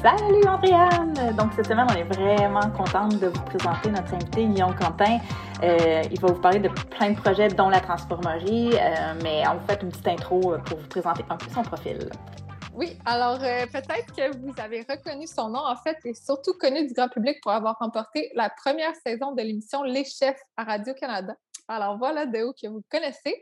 Salut Andréane! Donc cette semaine, on est vraiment contente de vous présenter notre invité Guillaume Quentin. Euh, il va vous parler de plein de projets, dont la transformerie, euh, mais on vous fait une petite intro pour vous présenter un peu son profil. Oui, alors euh, peut-être que vous avez reconnu son nom, en fait, et surtout connu du grand public pour avoir remporté la première saison de l'émission Les Chefs à Radio-Canada. Alors voilà de où que vous connaissez.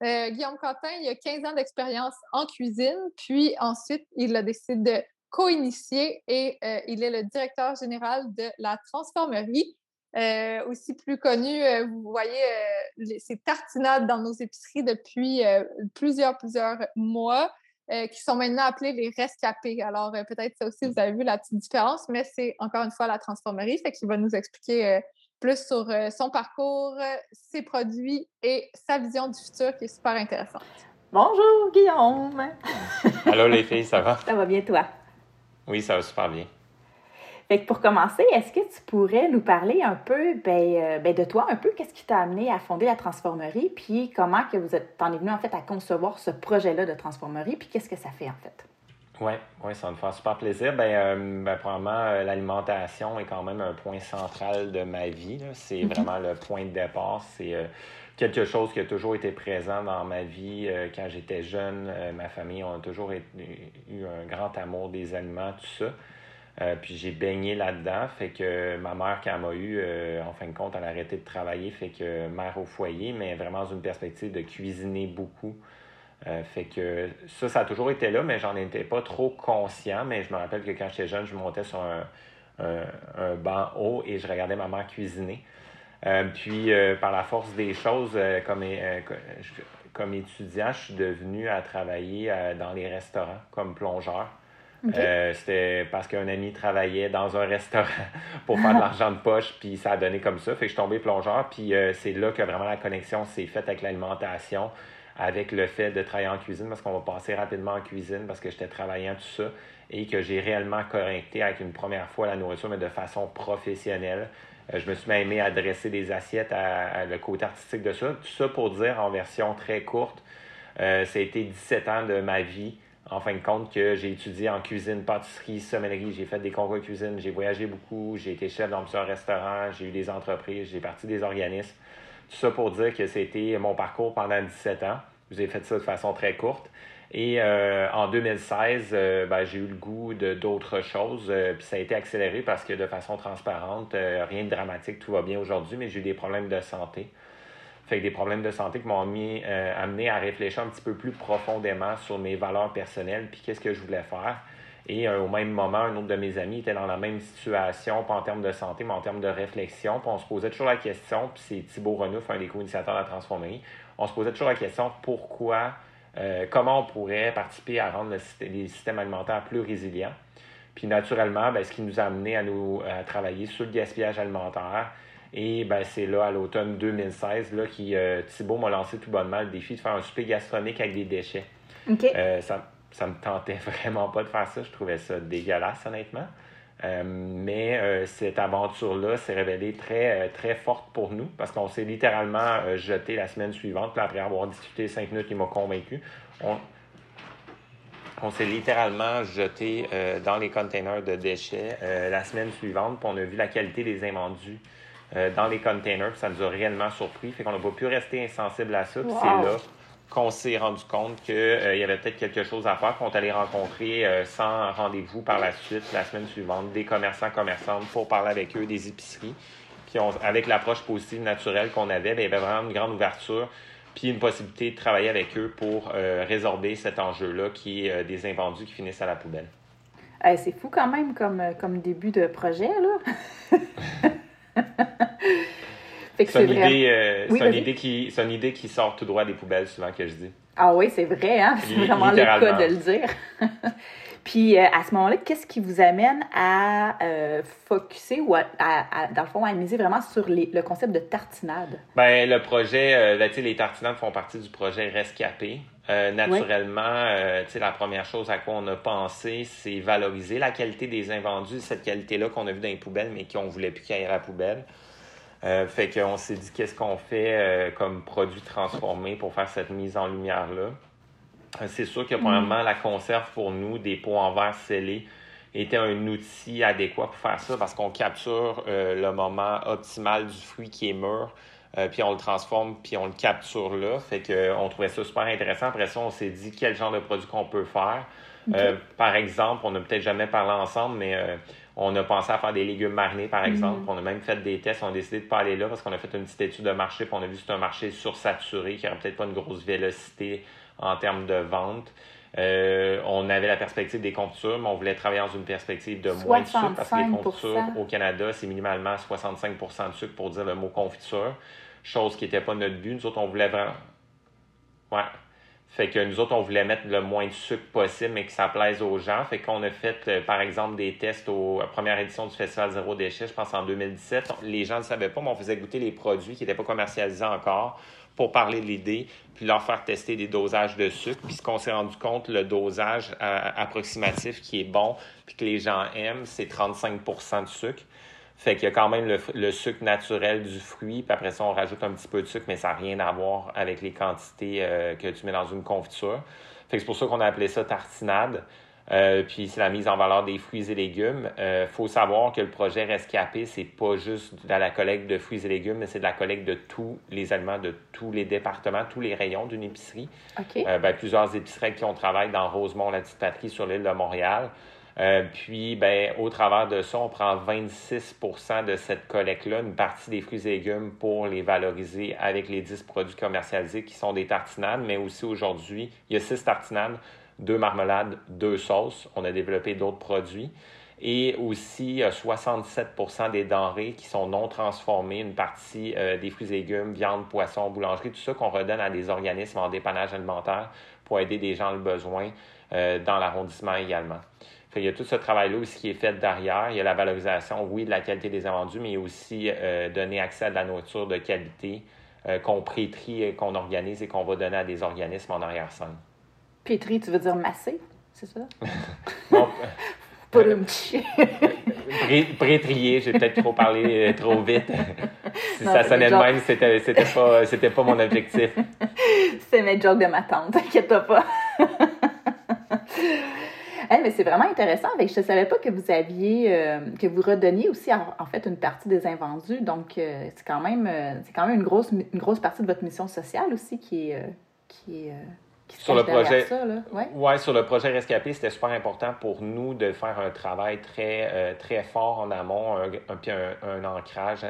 Guillaume Quentin, il a 15 ans d'expérience en cuisine, puis ensuite, il a décidé de co-initié et euh, il est le directeur général de la Transformerie. Euh, aussi plus connu, euh, vous voyez ces tartinades dans nos épiceries depuis plusieurs, plusieurs mois, qui sont maintenant appelées les rescapés. Alors, peut-être ça aussi, vous avez vu la petite différence, mais c'est encore une fois la Transformerie, fait qu'il va nous expliquer plus sur son parcours, ses produits et sa vision du futur qui est super intéressante. Bonjour Guillaume! Allô les filles, ça va? Ça va bien toi? Oui, ça va super bien. Fait que pour commencer, est-ce que tu pourrais nous parler un peu ben, euh, ben de toi, un peu, qu'est-ce qui t'a amené à fonder la Transformerie, puis comment que vous êtes, en es venu en fait à concevoir ce projet-là de Transformerie, puis qu'est-ce que ça fait en fait? Oui, ouais, ça va me faire super plaisir. Ben, euh, ben probablement, euh, l'alimentation est quand même un point central de ma vie. C'est vraiment le point de départ. C'est quelque chose qui a toujours été présent dans ma vie euh, quand j'étais jeune. Euh, ma famille a toujours eu un grand amour des aliments, tout ça. Euh, puis j'ai baigné là-dedans. Fait que ma mère, quand elle m'a eu, en fin de compte, elle a arrêté de travailler. Fait que mère au foyer, mais vraiment dans une perspective de cuisiner beaucoup. fait que ça, ça a toujours été là, mais j'en étais pas trop conscient. Mais je me rappelle que quand j'étais jeune, je montais sur un, un banc haut et je regardais ma mère cuisiner. Euh, puis, euh, par la force des choses, euh, comme, comme étudiant, je suis devenu à travailler dans les restaurants comme plongeur. c'était parce qu'un ami travaillait dans un restaurant pour faire de l'argent de poche, puis ça a donné comme ça. Fait que je suis tombé plongeur, puis c'est là que vraiment la connexion s'est faite avec l'alimentation, avec le fait de travailler en cuisine, parce qu'on va passer rapidement en cuisine, parce que j'étais travaillant, tout ça, et que j'ai réellement connecté avec une première fois la nourriture, mais de façon professionnelle. Euh, je me suis même aimé à dresser des assiettes, à, le côté artistique de ça. Tout ça pour dire en version très courte, euh, ça a été 17 ans de ma vie, en fin de compte, que j'ai étudié en cuisine, pâtisserie, sommellerie. J'ai fait des concours de cuisine, j'ai voyagé beaucoup, j'ai été chef dans plusieurs restaurants, j'ai eu des entreprises, j'ai parti des organismes. Tout ça pour dire que c'était mon parcours pendant 17 ans. J'ai fait ça de façon très courte. Et euh, en 2016, euh, ben, j'ai eu le goût d'autres choses. Euh, puis ça a été accéléré parce que de façon transparente, rien de dramatique, tout va bien aujourd'hui, mais j'ai eu des problèmes de santé. Fait que des problèmes de santé qui m'ont mis amené à réfléchir un petit peu plus profondément sur mes valeurs personnelles, puis qu'est-ce que je voulais faire. Et au même moment, un autre de mes amis était dans la même situation, pas en termes de santé, mais en termes de réflexion. Puis on se posait toujours la question, puis c'est Thibaut Renouf, un des co-initiateurs de la Transformerie, on se posait toujours la question pourquoi euh, comment on pourrait participer à rendre les systèmes alimentaires plus résilients? Puis naturellement, ben, ce qui nous a amené à nous à travailler sur le gaspillage alimentaire. Et ben, c'est là, à l'automne 2016, là, qui euh, Thibault m'a lancé tout bonnement le défi de faire un souper gastronomique avec des déchets. Euh, ça, ça me tentait vraiment pas de faire ça. Je trouvais ça dégueulasse, honnêtement. Euh, mais euh, cette aventure-là s'est révélée très, euh, très forte pour nous parce qu'on s'est littéralement jeté la semaine suivante. Puis après avoir discuté cinq minutes, il m'a convaincu. On, on s'est littéralement jeté dans les containers de déchets la semaine suivante. Puis on a vu la qualité des invendus dans les containers. Puis ça nous a réellement surpris. Fait qu'on n'a pas pu rester insensible à ça. Puis c'est là qu'on s'est rendu compte qu'il euh, y avait peut-être quelque chose à faire, qu'on allait rencontrer euh, sans rendez-vous par la suite, la semaine suivante, des commerçants, commerçantes pour parler avec eux, des épiceries. Puis avec l'approche positive naturelle qu'on avait, ben, il y avait vraiment une grande ouverture, puis une possibilité de travailler avec eux pour euh, résorber cet enjeu-là qui est des invendus qui finissent à la poubelle. c'est fou quand même comme, comme début de projet, là. C'est une, idée, euh, une, idée qui, une idée qui sort tout droit des poubelles, souvent, que je dis. Ah oui, c'est vrai, hein? C'est vraiment le cas de le dire. Puis, euh, à ce moment-là, qu'est-ce qui vous amène à euh, focuser ou, à, dans le fond, à miser vraiment sur le concept de tartinade? Ben, le projet, ben, les tartinades font partie du projet Rescapé. naturellement, sais, la première chose à quoi on a pensé, c'est valoriser la qualité des invendus, cette qualité-là qu'on a vue dans les poubelles, mais qu'on ne voulait plus ait à la poubelle. Euh, fait qu'on s'est dit qu'est-ce qu'on fait euh, comme produit transformé pour faire cette mise en lumière-là? Euh, c'est sûr que, mm. probablement, la conserve pour nous, des pots en verre scellés, était un outil adéquat pour faire ça parce qu'on capture le moment optimal du fruit qui est mûr. puis on le transforme, puis on le capture là. Fait qu'on trouvait ça super intéressant. Après ça, on s'est dit quel genre de produit qu'on peut faire? par exemple, on n'a peut-être jamais parlé ensemble, mais on a pensé à faire des légumes marinés, par exemple. Mm. On a même fait des tests. On a décidé de ne pas aller là parce qu'on a fait une petite étude de marché. Puis on a vu que c'est un marché sursaturé qui n'aurait peut-être pas une grosse vélocité en termes de vente. Euh, on avait la perspective des confitures, mais on voulait travailler dans une perspective de moins de sucre parce que les confitures au Canada, c'est minimalement 65% de sucre pour dire le mot confiture, chose qui n'était pas notre but. Nous autres, on voulait vraiment. Ouais. Fait que nous autres, on voulait mettre le moins de sucre possible, mais que ça plaise aux gens. Fait qu'on a fait, euh, par exemple, des tests aux premières éditions du Festival Zéro Déchet, je pense en 2017. Les gens ne savaient pas, mais on faisait goûter les produits qui n'étaient pas commercialisés encore pour parler de l'idée, puis leur faire tester des dosages de sucre. Puis ce qu'on s'est rendu compte, le dosage euh, approximatif qui est bon, puis que les gens aiment, c'est 35% de sucre. Fait qu'il y a quand même le, sucre naturel du fruit, puis après ça, on rajoute un petit peu de sucre, mais ça n'a rien à voir avec les quantités euh, que tu mets dans une confiture. Fait que c'est pour ça qu'on a appelé ça tartinade. Euh, puis c'est la mise en valeur des fruits et légumes. Il euh, faut savoir que le projet Rescapé, c'est pas juste de la collecte de fruits et légumes, mais c'est de la collecte de tous les aliments de tous les départements, tous les rayons d'une épicerie. Ben, plusieurs épiceries qui ont travaillé dans Rosemont, la petite patrie sur l'île de Montréal. Euh, puis, ben, au travers de ça, on prend 26% de cette collecte-là, une partie des fruits et légumes pour les valoriser avec les 10 produits commercialisés qui sont des tartinades, mais aussi aujourd'hui, il y a 6 tartinades, 2 marmelades, 2 sauces. On a développé d'autres produits. Et aussi, 67% des denrées qui sont non transformées, une partie euh, des fruits et légumes, viande, poisson, boulangerie, tout ça qu'on redonne à des organismes en dépannage alimentaire pour aider des gens le besoin euh, dans l'arrondissement également il y a tout ce travail-là aussi qui est fait derrière. Il y a la valorisation, oui, de la qualité des invendus, mais aussi euh, donner accès à de la nourriture de qualité euh, qu'on prétrie, qu'on organise et qu'on va donner à des organismes en arrière-scène. Pétri, tu veux dire masser, c'est ça? non. Euh, Prétrier, j'ai peut-être trop parlé trop vite. si ça sonnait de même, c'était, c'était, pas, c'était pas mon objectif. c'est mes jokes de ma tante, t'inquiète pas. Mais c'est vraiment intéressant. je ne savais pas que vous aviez, euh, que vous redonniez aussi en, fait une partie des invendus. Donc, euh, c'est quand même, euh, c'est quand même une grosse, une grosse partie de votre mission sociale aussi qui est, qui est sur le projet, ça, Ouais. sur le projet Rescapé, c'était super important pour nous de faire un travail très, très fort en amont, un, un, un, ancrage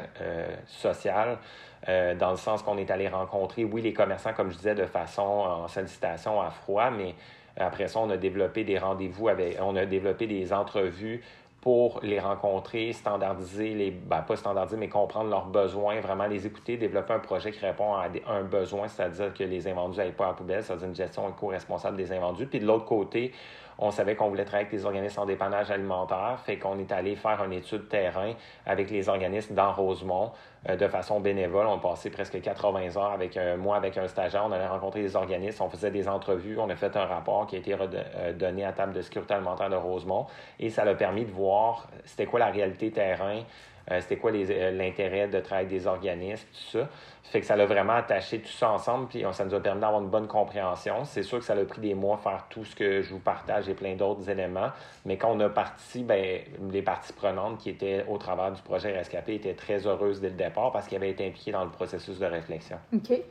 social, dans le sens qu'on est allé rencontrer, oui, les commerçants, comme je disais, de façon en sollicitation à froid, mais après ça, on a développé des rendez-vous avec, on a développé des entrevues pour les rencontrer, standardiser les, ben, pas standardiser, mais comprendre leurs besoins, vraiment les écouter, développer un projet qui répond à, un besoin, c'est-à-dire que les invendus n'aillent pas à la poubelle, c'est-à-dire une gestion éco-responsable des invendus. Puis de l'autre côté, on savait qu'on voulait travailler avec les organismes en dépannage alimentaire, fait qu'on est allé faire une étude terrain avec les organismes dans Rosemont euh, de façon bénévole. On passé presque 80 heures avec un mois avec un stagiaire. On allait rencontrer des organismes, on faisait des entrevues, on a fait un rapport qui a été euh, donné à table de sécurité alimentaire de Rosemont et ça a permis de voir c'était quoi la réalité terrain, euh, c'était quoi euh, l'intérêt de travailler des organismes, tout ça. Fait que ça l'a vraiment attaché tout ça ensemble, puis ça nous a permis d'avoir une bonne compréhension. C'est sûr que ça a pris des mois faire tout ce que je vous partage et plein d'autres éléments, mais quand on a parti, ben, les parties prenantes qui étaient au travers du projet Rescapé étaient très heureuses dès le départ parce qu'ils avaient été impliqués dans le processus de réflexion. OK.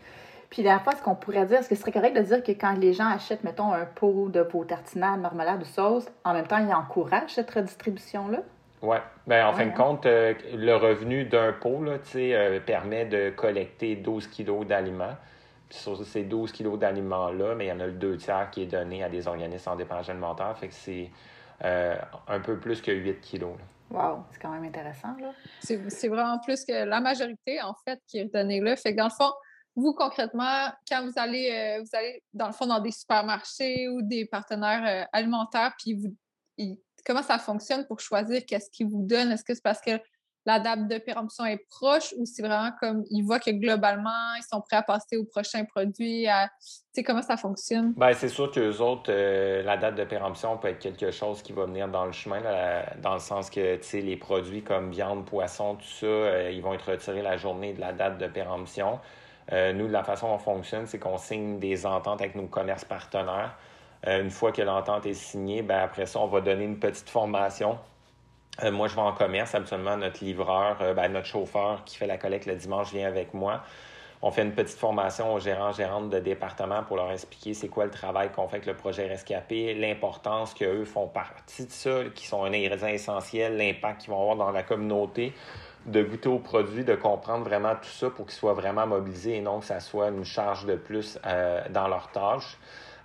Puis la fois, ce qu'on pourrait dire, est-ce que ce serait correct de dire que quand les gens achètent, mettons, un pot de pot tartinade, marmelade ou sauce, en même temps, ils encouragent cette redistribution-là? Oui. Ben, en fin de hein. compte, euh, le revenu d'un pot là, euh, permet de collecter 12 kilos d'aliments. Puis sur ces 12 kilos d'aliments-là, mais il y en a le deux tiers qui est donné à des organismes en dépendance alimentaire. Fait que c'est euh, un peu plus que 8 kilos. Wow, c'est quand même intéressant. là. C'est vraiment plus que la majorité, en fait, qui est donnée là. Fait que dans le fond, vous, concrètement, quand vous allez, vous allez, dans le fond, dans des supermarchés ou des partenaires alimentaires, puis vous, comment ça fonctionne pour choisir qu'est-ce qu'ils vous donnent? Est-ce que c'est parce que la date de péremption est proche ou c'est vraiment comme ils voient que globalement, ils sont prêts à passer au prochain produit? sais, comment ça fonctionne? Bien, c'est sûr qu'eux autres, euh, la date de péremption peut être quelque chose qui va venir dans le chemin, dans le sens que les produits comme viande, poisson, tout ça, euh, ils vont être retirés la journée de la date de péremption. Euh, nous, la façon dont on fonctionne, c'est qu'on signe des ententes avec nos commerces partenaires. Une fois que l'entente est signée, ben après ça, on va donner une petite formation. moi, je vais en commerce. Habituellement, notre livreur, ben, notre chauffeur qui fait la collecte le dimanche vient avec moi on fait une petite formation aux gérants, gérantes de département pour leur expliquer c'est quoi le travail qu'on fait avec le projet Rescapé, l'importance qu'eux font partie de ça, qui sont un ingrédient essentiel, l'impact qu'ils vont avoir dans la communauté, de goûter aux produits, de comprendre vraiment tout ça pour qu'ils soient vraiment mobilisés et non que ça soit une charge de plus euh, dans leur tâche.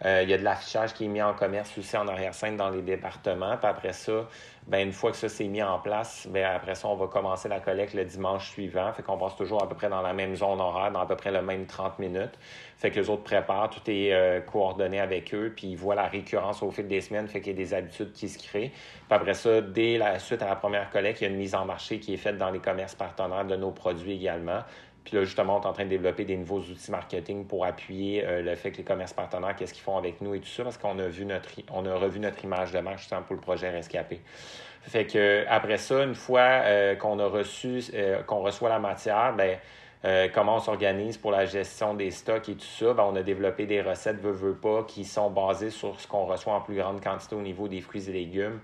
Euh, il y a de l'affichage qui est mis en commerce aussi en arrière-scène dans les départements. Puis après ça, ben, une fois que ça s'est mis en place, ben, après ça, on va commencer la collecte le dimanche suivant. Fait qu'on passe toujours à peu près dans la même zone horaire, dans à peu près le même 30 minutes. Fait que les autres préparent, tout est euh, coordonné avec eux, puis ils voient la récurrence au fil des semaines, fait qu'il y a des habitudes qui se créent. Puis après ça, dès la suite à la première collecte, il y a une mise en marché qui est faite dans les commerces partenaires de nos produits également. Puis là, justement, on est en train de développer des nouveaux outils marketing pour appuyer euh, le fait que les commerces partenaires, qu'est-ce qu'ils font avec nous et tout ça, parce qu'on a vu notre on a revu notre image de marque justement pour le projet Rescapé. Fait que après ça, une fois euh, qu'on a reçu, euh, qu'on reçoit la matière, ben comment on s'organise pour la gestion des stocks et tout ça, ben, on a développé des recettes veut, veut pas qui sont basées sur ce qu'on reçoit en plus grande quantité au niveau des fruits et légumes.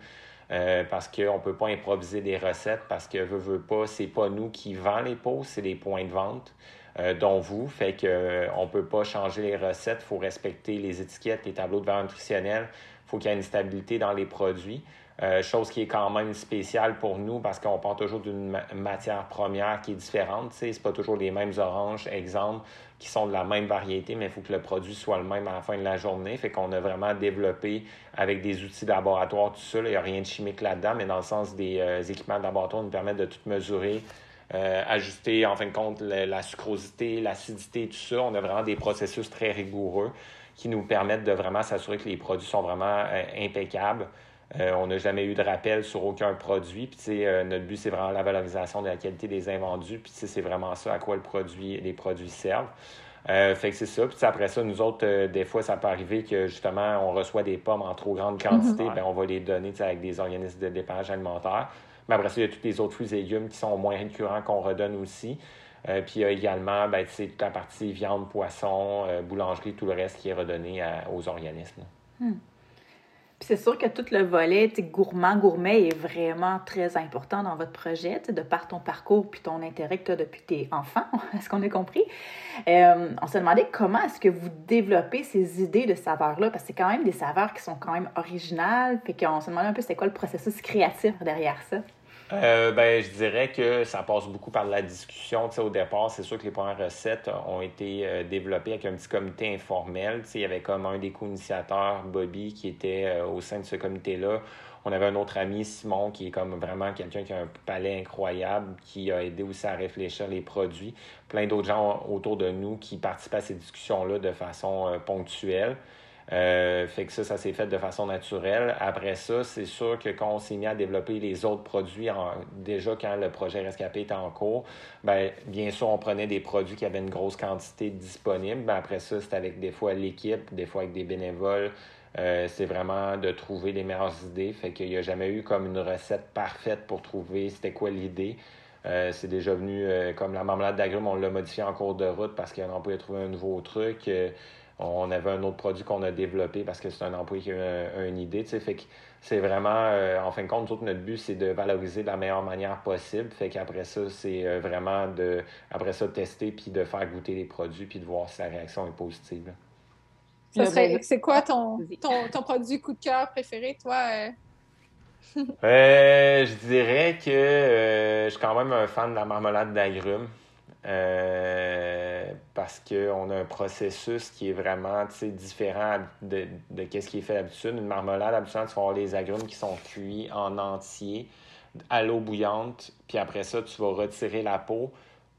Euh, parce qu'on ne peut pas improviser des recettes parce que veut, veut pas, c'est pas nous qui vend les pots, c'est les points de vente. Euh, dont vous, fait qu'on euh, ne peut pas changer les recettes, il faut respecter les étiquettes, les tableaux de valeur nutritionnelle, faut qu'il y ait une stabilité dans les produits. Euh, chose qui est quand même spéciale pour nous parce qu'on part toujours d'une matière première qui est différente. Ce n'est pas toujours les mêmes oranges, exemple, qui sont de la même variété, mais il faut que le produit soit le même à la fin de la journée. Fait qu'on a vraiment développé avec des outils de laboratoire, tout ça. Il n'y a rien de chimique là-dedans, mais dans le sens des euh, équipements de laboratoire nous permettent de tout mesurer. Euh, ajuster en fin de compte la sucrosité, l'acidité, tout ça. On a vraiment des processus très rigoureux qui nous permettent de vraiment s'assurer que les produits sont vraiment impeccables. Euh, on n'a jamais eu de rappel sur aucun produit. Puis, euh, notre but, c'est vraiment la valorisation de la qualité des invendus. Puis, c'est vraiment ça à quoi le produit, les produits servent. Euh, fait que c'est ça. Puis après ça, nous autres, des fois, ça peut arriver que justement, on reçoit des pommes en trop grande quantité. Mhm. ben, on va les donner avec des organismes de dépannage alimentaire. Mais après ça, il y a tous les autres fruits et légumes qui sont moins récurrents qu'on redonne aussi. puis il y a également ben, toute la partie viande, poisson, boulangerie, tout le reste qui est redonné aux organismes. C'est sûr que tout le volet gourmand, gourmet est vraiment très important dans votre projet, de par ton parcours puis ton intérêt que tu as depuis tes enfants, est-ce qu'on a compris? Euh, on s'est demandé comment est-ce que vous développez ces idées de saveurs-là, parce que c'est quand même des saveurs qui sont quand même originales, fait qu'on s'est demandé un peu c'est quoi le processus créatif derrière ça. Euh, ben, je dirais que ça passe beaucoup par la discussion. au départ, c'est sûr que les premières recettes ont été euh, développées avec un petit comité informel. il y avait comme un des co-initiateurs, Bobby, qui était euh, au sein de ce comité-là. On avait un autre ami, Simon, qui est comme vraiment quelqu'un qui a un palais incroyable, qui a aidé aussi à réfléchir les produits. Plein d'autres gens autour de nous qui participent à ces discussions-là de façon ponctuelle. Euh, fait que ça, ça s'est fait de façon naturelle. Après ça, c'est sûr que quand on s'est mis à développer les autres produits, déjà quand le projet Rescapé était en cours, ben, bien sûr, on prenait des produits qui avaient une grosse quantité disponible. Ben, après ça, c'était avec des fois l'équipe, des fois avec des bénévoles. Euh, c'est vraiment de trouver les meilleures idées. Fait qu'il n'y a jamais eu comme une recette parfaite pour trouver c'était quoi l'idée. Euh, c'est déjà venu comme la marmelade d'agrumes, on l'a modifié en cours de route parce qu'on pouvait trouver un nouveau truc on avait un autre produit qu'on a développé parce que c'est un employé qui a une idée. Fait que c'est vraiment, euh, en fin de compte, tout notre but, c'est de valoriser de la meilleure manière possible. Fait qu'après ça, c'est euh, vraiment de, après ça, tester puis de faire goûter les produits puis de voir si la réaction est positive. c'est quoi ton, ton, produit coup de cœur préféré, toi? Euh? je dirais que je suis quand même un fan de la marmelade d'agrumes. Euh, parce qu'on a un processus qui est vraiment différent de, ce qui est fait d'habitude. Une marmelade, habituellement, tu vas avoir les agrumes qui sont cuits en entier à l'eau bouillante, puis après ça, tu vas retirer la peau,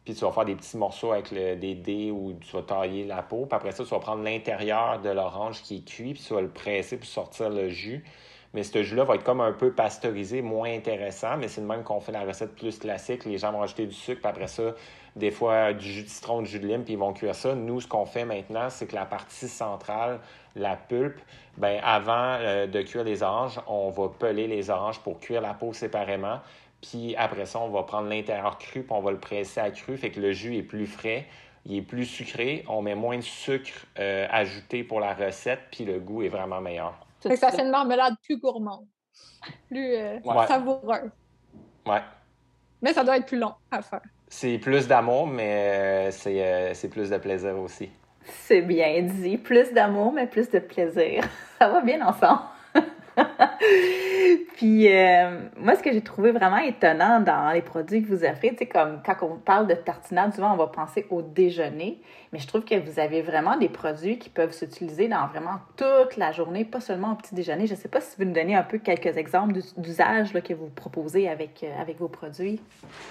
puis tu vas faire des petits morceaux avec des dés où tu vas tailler la peau, puis après ça, tu vas prendre l'intérieur de l'orange qui est cuit, puis tu vas le presser pour sortir le jus. Mais ce jus-là va être comme un peu pasteurisé, moins intéressant, mais c'est le même qu'on fait la recette plus classique. Les gens vont ajouter du sucre, puis après ça, des fois du jus de citron, du jus de lime, puis ils vont cuire ça. Nous, ce qu'on fait maintenant, c'est que la partie centrale, la pulpe, ben avant euh, de cuire les oranges, on va peler les oranges pour cuire la peau séparément. Puis après ça, on va prendre l'intérieur cru, puis on va le presser à cru, fait que le jus est plus frais. il est plus sucré, on met moins de sucre euh, ajouté pour la recette, puis le goût est vraiment meilleur. Ça fait une marmelade plus gourmande, plus euh, savoureuse. Ouais. Mais ça doit être plus long à faire. C'est plus d'amour, mais c'est plus de plaisir aussi. C'est bien dit. Plus d'amour, mais plus de plaisir. Ça va bien ensemble. Puis euh, moi, ce que j'ai trouvé vraiment étonnant dans les produits que vous offrez, sais, comme quand on parle de tartinade, souvent on va penser au déjeuner, mais je trouve que vous avez vraiment des produits qui peuvent s'utiliser dans vraiment toute la journée, pas seulement au petit déjeuner. Je ne sais pas si vous nous donnez un peu quelques exemples d'usage que vous proposez avec, euh, avec vos produits.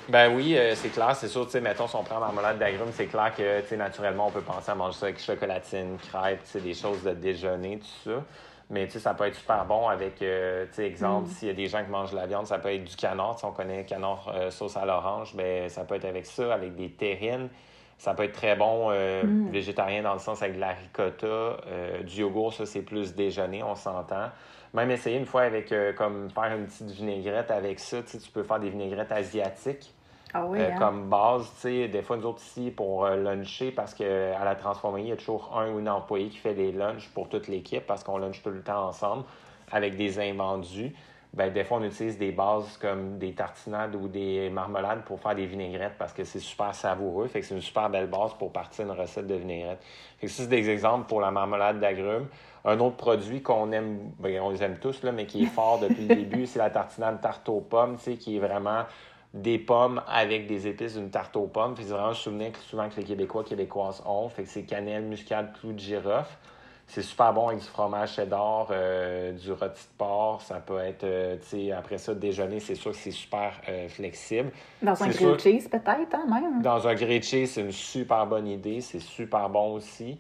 Ben oui, euh, c'est clair. C'est sûr, mettons, si on prend marmelade d'agrumes, c'est clair que, naturellement, on peut penser à manger ça avec chocolatine, crêpes, des choses de déjeuner, tout ça. Mais tu sais, ça peut être super bon avec, euh, tu sais, exemple, mm. s'il y a des gens qui mangent de la viande, ça peut être du canard. Si on connaît canard euh, sauce à l'orange, ben ça peut être avec ça, avec des terrines. Ça peut être très bon euh, mm. végétarien dans le sens avec de la ricotta. du yogourt, ça, c'est plus déjeuner, on s'entend. Même essayer une fois avec, comme faire une petite vinaigrette avec ça. Tu peux faire des vinaigrettes asiatiques. Ah euh, hein? Comme base, tu sais, des fois, nous autres ici, pour euh, luncher, parce qu'à la transformerie, il y a toujours un ou une employé qui fait des lunchs pour toute l'équipe, parce qu'on lunch tout le temps ensemble avec des invendus. Ben, des fois, on utilise des bases comme des tartinades ou des marmelades pour faire des vinaigrettes parce que c'est super savoureux. Fait que c'est une super belle base pour partir une recette de vinaigrette. Fait que ça, c'est des exemples pour la marmelade d'agrumes. Un autre produit qu'on aime, ben, on les aime tous, là, mais qui est fort depuis le début, c'est la tartinade tarte aux pommes, tu sais, qui est vraiment des pommes avec des épices d'une tarte aux pommes. C'est vraiment un souvenir que souvent que les Québécois Québécoises ont. Fait que c'est cannelle, muscade, clou de girofle. C'est super bon avec du fromage cheddar, euh, du rôti de porc. Ça peut être, euh, tu sais, après ça, déjeuner, c'est sûr que c'est super euh, flexible. Dans un grilled cheese, peut-être, hein, même? Dans un grilled cheese, c'est une super bonne idée. C'est super bon aussi.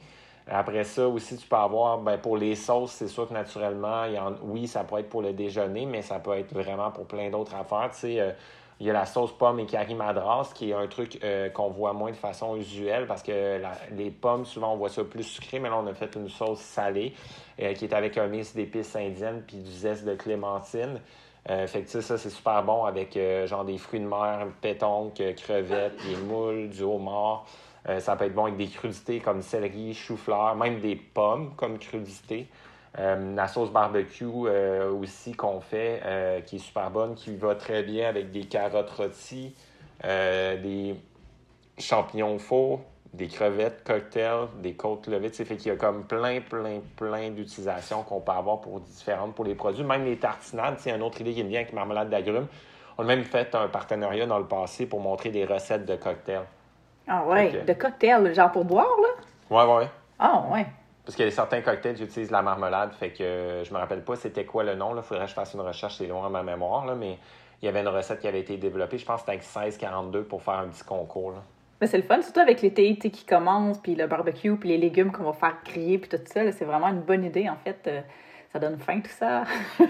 Après ça aussi, tu peux avoir, ben, pour les sauces, c'est sûr que naturellement, il y en, oui, ça peut être pour le déjeuner, mais ça peut être vraiment pour plein d'autres affaires. Tu sais, il y a la sauce pomme et curry madras, qui est un truc euh, qu'on voit moins de façon usuelle parce que les pommes, souvent, on voit ça plus sucré, mais là, on a fait une sauce salée euh, qui est avec un mix d'épices indiennes puis du zeste de clémentine. Euh, fait que ça, c'est super bon avec genre des fruits de mer, pétonque, crevettes, des moules, du homard. ça peut être bon avec des crudités comme céleri, chou-fleur, même des pommes comme crudités. Euh, la sauce barbecue euh, aussi qu'on fait, euh, qui est super bonne, qui va très bien avec des carottes rôties, des champignons au des crevettes cocktail, des côtes levées. Fait qu'il y a comme plein, plein, plein d'utilisations qu'on peut avoir pour différentes pour les produits. Même les tartinades, c'est une autre idée qui est bien avec marmelade d'agrumes. On a même fait un partenariat dans le passé pour montrer des recettes de cocktails. Ah ouais, de cocktails, genre pour boire, là? Ouais, ouais. Ah ouais. Parce qu'il y a certains cocktails, j'utilise la marmelade, fait que euh, je me rappelle pas c'était quoi le nom. Il faudrait que je fasse une recherche, c'est loin à ma mémoire, là, mais il y avait une recette qui avait été développée, je pense que c'était avec 1642 pour faire un petit concours. Mais c'est le fun, surtout avec l'été qui commence, puis le barbecue, puis les légumes qu'on va faire griller, puis tout ça. C'est vraiment une bonne idée, en fait. Euh, ça donne faim, tout ça.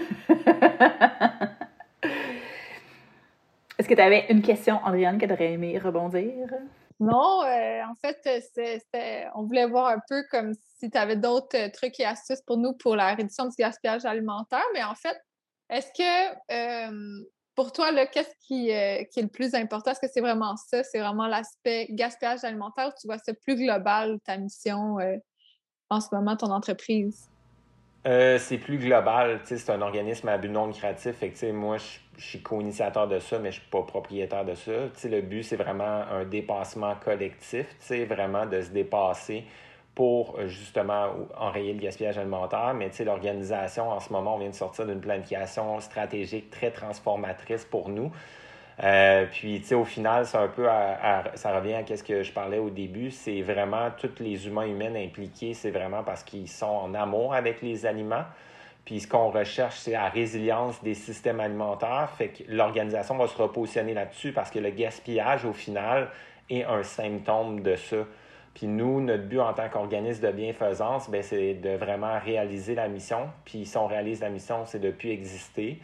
Est-ce que tu avais une question, Andréane, que tu aurais aimé rebondir? Non, euh, en fait, on voulait voir un peu comme si tu avais d'autres euh, trucs et astuces pour nous pour la réduction du gaspillage alimentaire. Mais en fait, est-ce que euh, pour toi, qu'est-ce qui, qui, est le plus important? Est-ce que c'est vraiment ça? C'est vraiment l'aspect gaspillage alimentaire ou tu vois ça plus global, ta mission en ce moment, ton entreprise? Euh, c'est plus global. C'est un organisme à but non lucratif. Fait moi, je suis co-initiateur de ça, mais je suis pas propriétaire de ça. le but, c'est vraiment un dépassement collectif, vraiment de se dépasser pour euh, justement enrayer le gaspillage alimentaire. Mais l'organisation, en ce moment, on vient de sortir d'une planification stratégique très transformatrice pour nous. Euh, puis, tu sais, au final, c'est un peu ça revient à ce que je parlais au début. C'est vraiment tous les humains humains impliqués, c'est vraiment parce qu'ils sont en amour avec les aliments. Puis ce qu'on recherche, c'est la résilience des systèmes alimentaires. Fait que l'organisation va se repositionner là-dessus parce que le gaspillage, au final, est un symptôme de ça. Puis nous, notre but en tant qu'organisme de bienfaisance, ben, c'est de vraiment réaliser la mission. Puis si on réalise la mission, c'est de plus exister.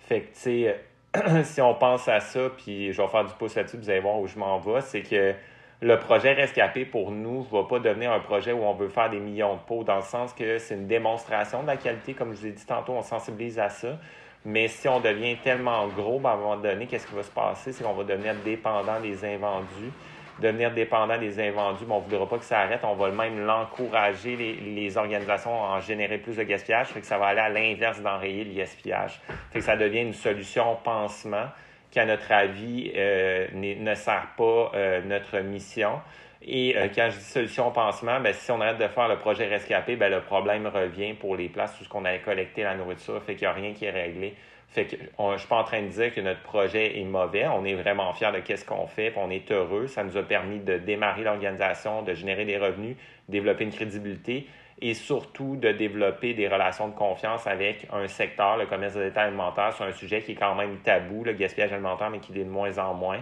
Fait que, tu sais, si on pense à ça, puis je vais faire du pouce là-dessus, vous allez voir où je m'en vais, c'est que le projet Rescapé, pour nous, ne va pas devenir un projet où on veut faire des millions de pots, dans le sens que c'est une démonstration de la qualité, comme je vous ai dit tantôt, on sensibilise à ça. Mais si on devient tellement gros, ben, à un moment donné, qu'est-ce qui va se passer? C'est qu'on va devenir dépendant des invendus. Devenir dépendant des invendus, mais on ne voudra pas que ça arrête. On va même l'encourager, les, les, organisations, à en générer plus de gaspillage. Fait que ça va aller à l'inverse d'enrayer le gaspillage. Fait que ça devient une solution pansement qui, à notre avis, euh, ne sert pas euh, notre mission. Et euh, quand je dis solution pansement, ben, si on arrête de faire le projet rescapé, ben, le problème revient pour les places où on avait collecté la nourriture. Fait qu'il n'y a rien qui est réglé. Fait que je suis pas en train de dire que notre projet est mauvais. On est vraiment fiers de qu'est-ce qu'on fait, on est heureux. Ça nous a permis de démarrer l'organisation, de générer des revenus, développer une crédibilité et surtout de développer des relations de confiance avec un secteur, le commerce de détail alimentaire, sur un sujet qui est quand même tabou, le gaspillage alimentaire, mais qui l'est de moins en moins.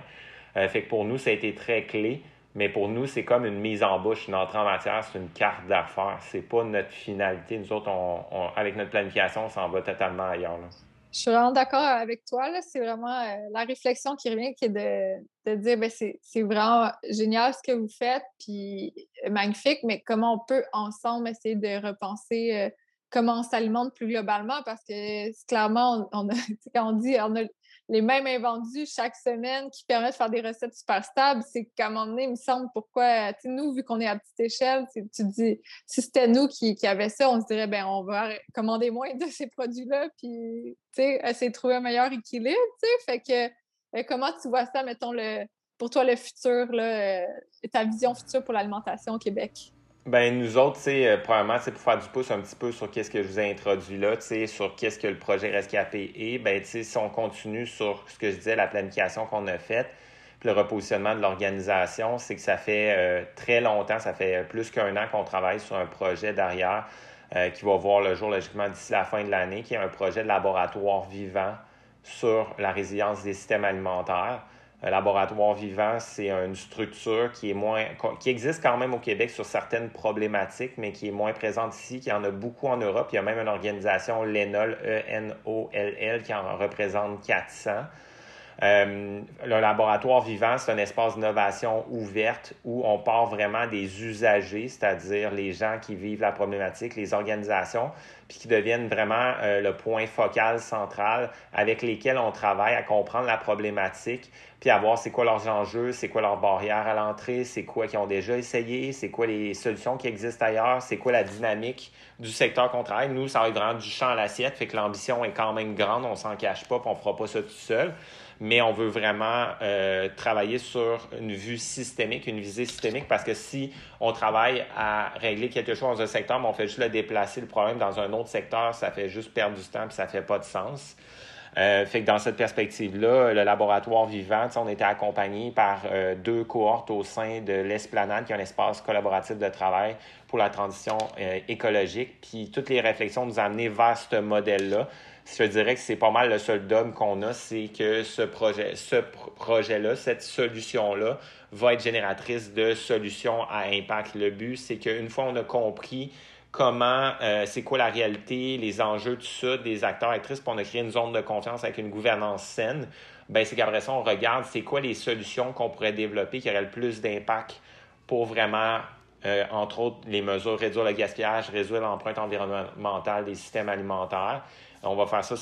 Euh, fait que pour nous, ça a été très clé. Mais pour nous, c'est comme une mise en bouche, une entrée en matière, c'est une carte d'affaires. C'est pas notre finalité. Nous autres, avec notre planification, on s'en va totalement ailleurs. Je suis vraiment d'accord avec toi. C'est vraiment euh, la réflexion qui revient, qui est de, de dire ben, c'est vraiment génial ce que vous faites, puis euh, magnifique, mais comment on peut ensemble essayer de repenser euh, comment on s'alimente plus globalement? Parce que clairement, on, quand on dit on a les mêmes invendus chaque semaine qui permettent de faire des recettes super stables, c'est qu'à un moment donné, il me semble pourquoi, tu nous, vu qu'on est à petite échelle, tu dis, si c'était nous qui, qui avait ça, on se dirait, ben on va commander moins de ces produits-là, puis, tu sais, essayer de trouver un meilleur équilibre, tu sais, fait que, euh, comment tu vois ça, mettons, le, pour toi, le futur, là, euh, ta vision future pour l'alimentation au Québec? Ben nous autres, c'est euh, c'est pour faire du pouce un petit peu sur qu'est-ce que je vous ai introduit là, sur qu'est-ce que le projet Rescapé est. Ben si on continue sur ce que je disais, la planification qu'on a faite, puis le repositionnement de l'organisation, c'est que ça fait euh, très longtemps, ça fait plus qu'un an qu'on travaille sur un projet derrière euh, qui va voir le jour logiquement d'ici la fin de l'année, qui est un projet de laboratoire vivant sur la résilience des systèmes alimentaires. Un laboratoire vivant, c'est une structure qui est moins qui existe quand même au Québec sur certaines problématiques, mais qui est moins présente ici, qui en a beaucoup en Europe. Il y a même une organisation, l'ENOL, E-N-O-L-L, qui en représente 400. Euh, le laboratoire vivant, c'est un espace d'innovation ouverte où on part vraiment des usagers, c'est-à-dire les gens qui vivent la problématique, les organisations, puis qui deviennent vraiment euh, le point focal central avec lesquels on travaille à comprendre la problématique, puis à voir c'est quoi leurs enjeux, c'est quoi leurs barrières à l'entrée, c'est quoi qu'ils ont déjà essayé, c'est quoi les solutions qui existent ailleurs, c'est quoi la dynamique du secteur qu'on travaille. Nous, ça va être vraiment du champ à l'assiette, fait que l'ambition est quand même grande, on s'en cache pas, puis on fera pas ça tout seul mais on veut vraiment euh, travailler sur une vue systémique, une visée systémique, parce que si on travaille à régler quelque chose dans un secteur, mais on fait juste le déplacer le problème dans un autre secteur, ça fait juste perdre du temps, puis ça fait pas de sens. Euh, fait que dans cette perspective-là, le laboratoire vivant, on était accompagné par euh, deux cohortes au sein de l'Esplanade, qui est un espace collaboratif de travail pour la transition écologique. Puis toutes les réflexions nous ont amené vers ce modèle-là je dirais que c'est pas mal le seul dogme qu'on a, c'est que ce projet, ce projet-là, cette solution-là, va être génératrice de solutions à impact. Le but, c'est qu'une fois on a compris comment, euh, c'est quoi la réalité, les enjeux, tout ça, des acteurs, actrices, puis on a une zone de confiance avec une gouvernance saine, ben c'est qu'après ça, on regarde c'est quoi les solutions qu'on pourrait développer qui auraient le plus d'impact pour vraiment euh, entre autres, les mesures réduire le gaspillage, réduire l'empreinte environnementale des systèmes alimentaires. On va faire ça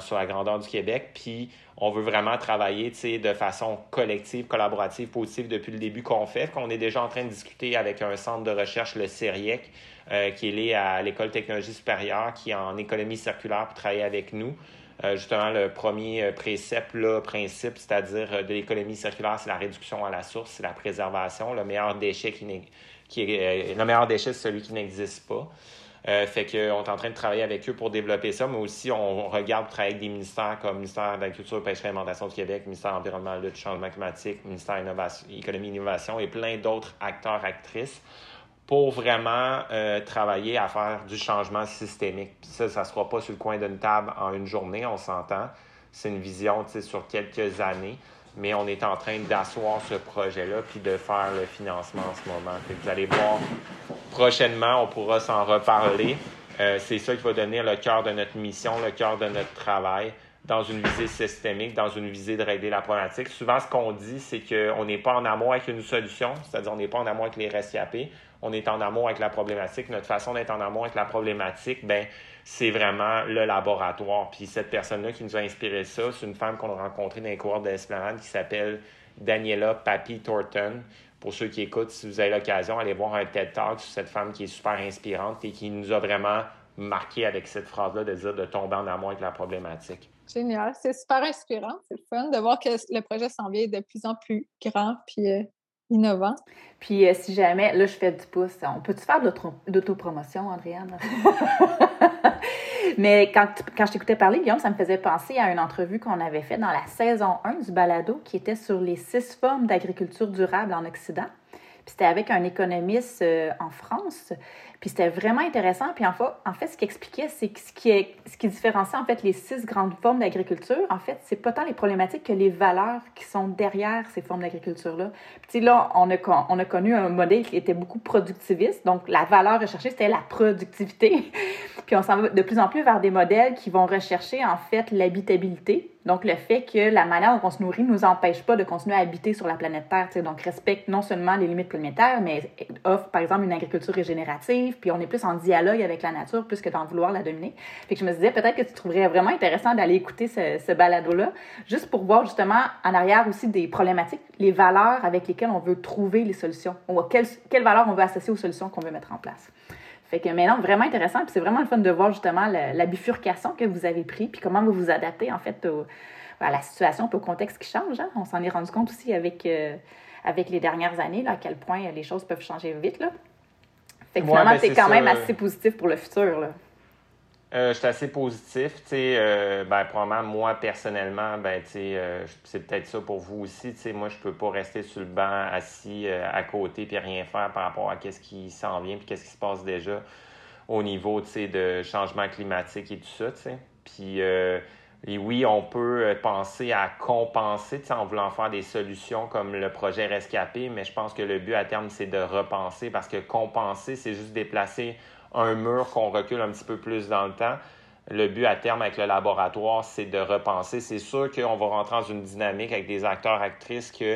sur la, grandeur du Québec. Puis on veut vraiment travailler de façon collective, collaborative, positive depuis le début qu'on fait. Qu'on est déjà en train de discuter avec un centre de recherche, le CERIEC, euh, qui est lié à l'École technologie supérieure, qui est en économie circulaire pour travailler avec nous. Euh, justement, le premier euh, précepte, le principe, c'est-à-dire de l'économie circulaire, c'est la réduction à la source, c'est la préservation. Le meilleur déchet qui, qui le meilleur déchet, c'est celui qui n'existe pas. Euh, fait qu'on est en train de travailler avec eux pour développer ça, mais aussi on regarde travailler avec des ministères comme le ministère de l'Agriculture, Pêcherie et Alimentation du Québec, ministère de l'Environnement, Lutte, Changement climatique, ministère de l'Économie et Innovation et plein d'autres acteurs, actrices pour vraiment euh, travailler à faire du changement systémique. Ça, ça ne sera pas sur le coin d'une table en une journée, on s'entend. C'est une vision sur quelques années mais on est en train d'asseoir ce projet-là puis de faire le financement en ce moment. vous allez voir prochainement, on pourra s'en reparler. Euh, c'est ça qui va devenir le cœur de notre mission, le cœur de notre travail dans une visée systémique, dans une visée de régler la problématique. Souvent, ce qu'on dit, c'est qu'on n'est pas en amour avec une solution, c'est-à-dire on n'est pas en amour avec les rescapés, on est en amour avec la problématique. Notre façon d'être en amour avec la problématique, ben c'est vraiment le laboratoire. Puis cette personne-là qui nous a inspiré ça, c'est une femme qu'on a rencontrée dans les cours d'Esplanade qui s'appelle Daniela Papi Thornton. pour ceux qui écoutent, si vous avez l'occasion, allez voir un TED Talk sur cette femme qui est super inspirante et qui nous a vraiment marqué avec cette phrase-là de dire de tomber en amour avec la problématique. Génial, c'est super inspirant, c'est fun de voir que le projet s'en vient de plus en plus grand puis euh, innovant. Puis euh, si jamais, là je fais du pouce, on peut-tu faire d'autopromotion, Andréane? Mais quand, quand je t'écoutais parler, Guillaume, ça me faisait penser à une entrevue qu'on avait faite dans la saison 1 du balado qui était sur les six formes d'agriculture durable en Occident. Puis c'était avec un économiste euh, en France. Puis c'était vraiment intéressant. Puis en fait, ce qu'il expliquait, c'est que ce qui, est, ce qui différencie en fait les six grandes formes d'agriculture, en fait, c'est pas tant les problématiques que les valeurs qui sont derrière ces formes d'agriculture-là. Puis là, on a, on a connu un modèle qui était beaucoup productiviste. Donc la valeur recherchée, c'était la productivité. Puis on s'en va de plus en plus vers des modèles qui vont rechercher en fait l'habitabilité. Donc, le fait que la manière dont on se nourrit ne nous empêche pas de continuer à habiter sur la planète Terre. Donc, respecte non seulement les limites planétaires, mais offre, par exemple, une agriculture régénérative, puis on est plus en dialogue avec la nature plus que d'en vouloir la dominer. Fait que je me disais, peut-être que tu trouverais vraiment intéressant d'aller écouter ce, balado-là, juste pour voir justement en arrière aussi des problématiques, les valeurs avec lesquelles on veut trouver les solutions, ou quelles, valeurs on veut associer aux solutions qu'on veut mettre en place. Fait que maintenant, vraiment intéressant. Puis c'est vraiment le fun de voir justement la, bifurcation que vous avez pris, puis comment vous vous adaptez en fait à la situation, au contexte qui change. Hein. On s'en est rendu compte aussi avec, euh, avec les dernières années, là, à quel point les choses peuvent changer vite. Là. Fait que finalement, c'est quand même assez positif pour le futur. Là. Euh, je suis assez positif. Euh, ben, probablement, moi, personnellement, ben, euh, c'est peut-être ça pour vous aussi. Moi, je peux pas rester sur le banc assis euh, à côté puis rien faire par rapport à ce qui s'en vient puis qu'est-ce qui se passe déjà au niveau de changement climatique et tout ça. Puis, et oui, on peut penser à compenser en voulant faire des solutions comme le projet Rescapé, mais je pense que le but à terme, c'est de repenser parce que compenser, c'est juste déplacer un mur qu'on recule un petit peu plus dans le temps. Le but à terme avec le laboratoire, c'est de repenser. C'est sûr qu'on va rentrer dans une dynamique avec des acteurs, actrices qui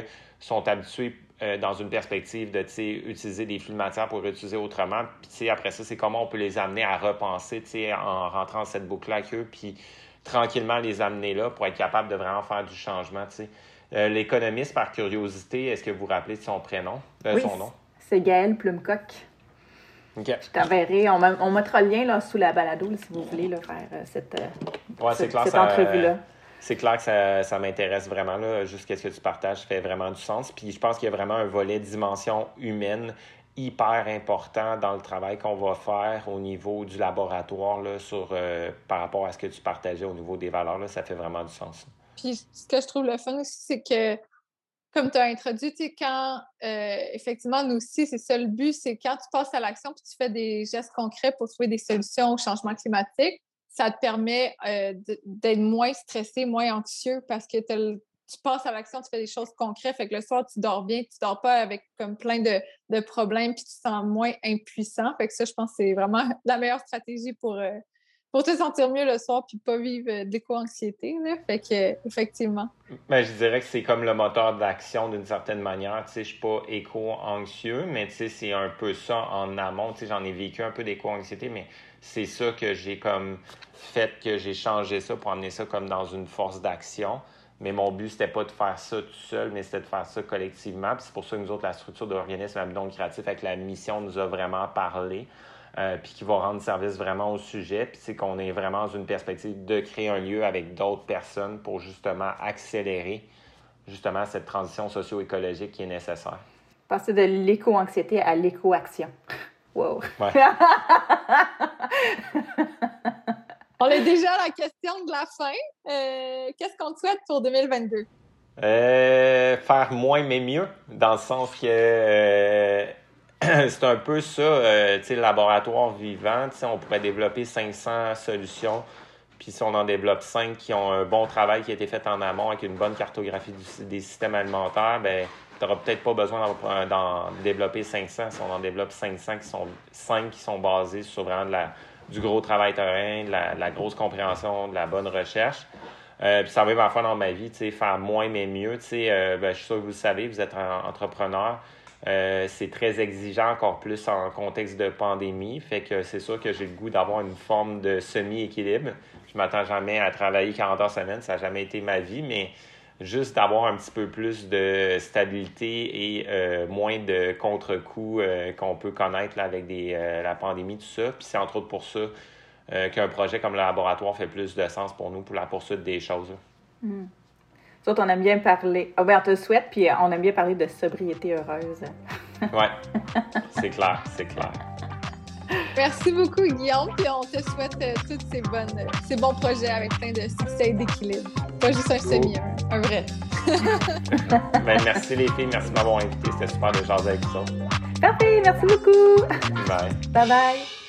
sont habitués euh, dans une perspective de utiliser des flux de matière pour utiliser autrement. Puis après ça, c'est comment on peut les amener à repenser en rentrant dans cette boucle-là avec puis tranquillement les amener là pour être capable de vraiment faire du changement. Euh, l'économiste, par curiosité, est-ce que vous vous rappelez de son prénom, de son nom? C'est Gaël Plumcock. Je t'enverrai. On, mettra le lien là, sous la balado si vous voulez faire euh, cette, euh, cette, entrevue-là. C'est clair que ça, ça m'intéresse vraiment. Là, juste ce que tu partages fait vraiment du sens. Puis je pense qu'il y a vraiment un volet dimension humaine hyper important dans le travail qu'on va faire au niveau du laboratoire là, sur, euh, par rapport à ce que tu partageais au niveau des valeurs. Là, ça fait vraiment du sens. Puis ce que je trouve le fun aussi, c'est que comme tu as introduit, quand euh, effectivement, nous aussi, c'est ça le but, c'est quand tu passes à l'action puis tu fais des gestes concrets pour trouver des solutions au changement climatique, ça te permet euh, d'être moins stressé, moins anxieux parce que tu passes à l'action, tu fais des choses concrètes. Fait que le soir, tu dors bien, tu dors pas avec comme plein de, de problèmes puis tu te sens moins impuissant. Fait que ça, je pense que c'est vraiment la meilleure stratégie pour, euh, pour te sentir mieux le soir puis pas vivre euh, d'éco-anxiété. Fait que, effectivement. Ben, je dirais que c'est comme le moteur d'action d'une certaine manière. Tu sais, je suis pas éco-anxieux, mais tu sais, c'est un peu ça en amont. Tu sais, j'en ai vécu un peu d'éco-anxiété, mais c'est ça que j'ai comme fait, que j'ai changé ça pour amener ça comme dans une force d'action. Mais mon but, c'était pas de faire ça tout seul, mais c'était de faire ça collectivement. Puis c'est pour ça que nous autres, la structure de l'organisme Abdon Créatif avec la mission nous a vraiment parlé. Euh, puis qui va rendre service vraiment au sujet. Puis c'est qu'on est vraiment dans une perspective de créer un lieu avec d'autres personnes pour justement accélérer justement cette transition socio-écologique qui est nécessaire. Passer de l'éco-anxiété à l'éco-action. Wow. On est déjà à la question de la fin. Euh, qu'est-ce qu'on te souhaite pour 2022? Euh, faire moins mais mieux, dans le sens que c'est un peu ça, euh, tu sais, laboratoire vivant, tu sais, on pourrait développer 500 solutions, puis si on en développe 5 qui ont un bon travail qui a été fait en amont avec une bonne cartographie des systèmes alimentaires, ben tu n'auras peut-être pas besoin d'en développer 500 si on en développe 500 qui sont 5 qui sont basés sur vraiment de la, du gros travail terrain, de la, grosse compréhension, de la bonne recherche. Euh, puis ça va parfois dans ma vie, faire moins mais mieux. Euh, ben, je suis sûr que vous le savez, vous êtes entrepreneur. Euh, c'est très exigeant, encore plus en contexte de pandémie. Fait que c'est sûr que j'ai le goût d'avoir une forme de semi-équilibre. Je m'attends jamais à travailler 40 heures semaine, ça n'a jamais été ma vie, mais juste d'avoir un petit peu plus de stabilité et euh, moins de contre-coups euh, qu'on peut connaître là, avec des, euh, la pandémie, tout ça. Puis c'est entre autres pour ça qu'un projet comme le laboratoire fait plus de sens pour nous, pour la poursuite des choses. Mm. on aime bien parler. Oh, ben, on te le souhaite, puis on aime bien parler de sobriété heureuse. oui, c'est clair, c'est clair. Merci beaucoup, Guillaume. Puis on te souhaite euh, tous ces, bonnes, ces bons projets avec plein de succès et d'équilibre. Pas juste un semi, un, vrai. ben, merci les filles, merci de m'avoir invité. C'était super de jaser avec vous Parfait, merci beaucoup. Bye. Bye bye.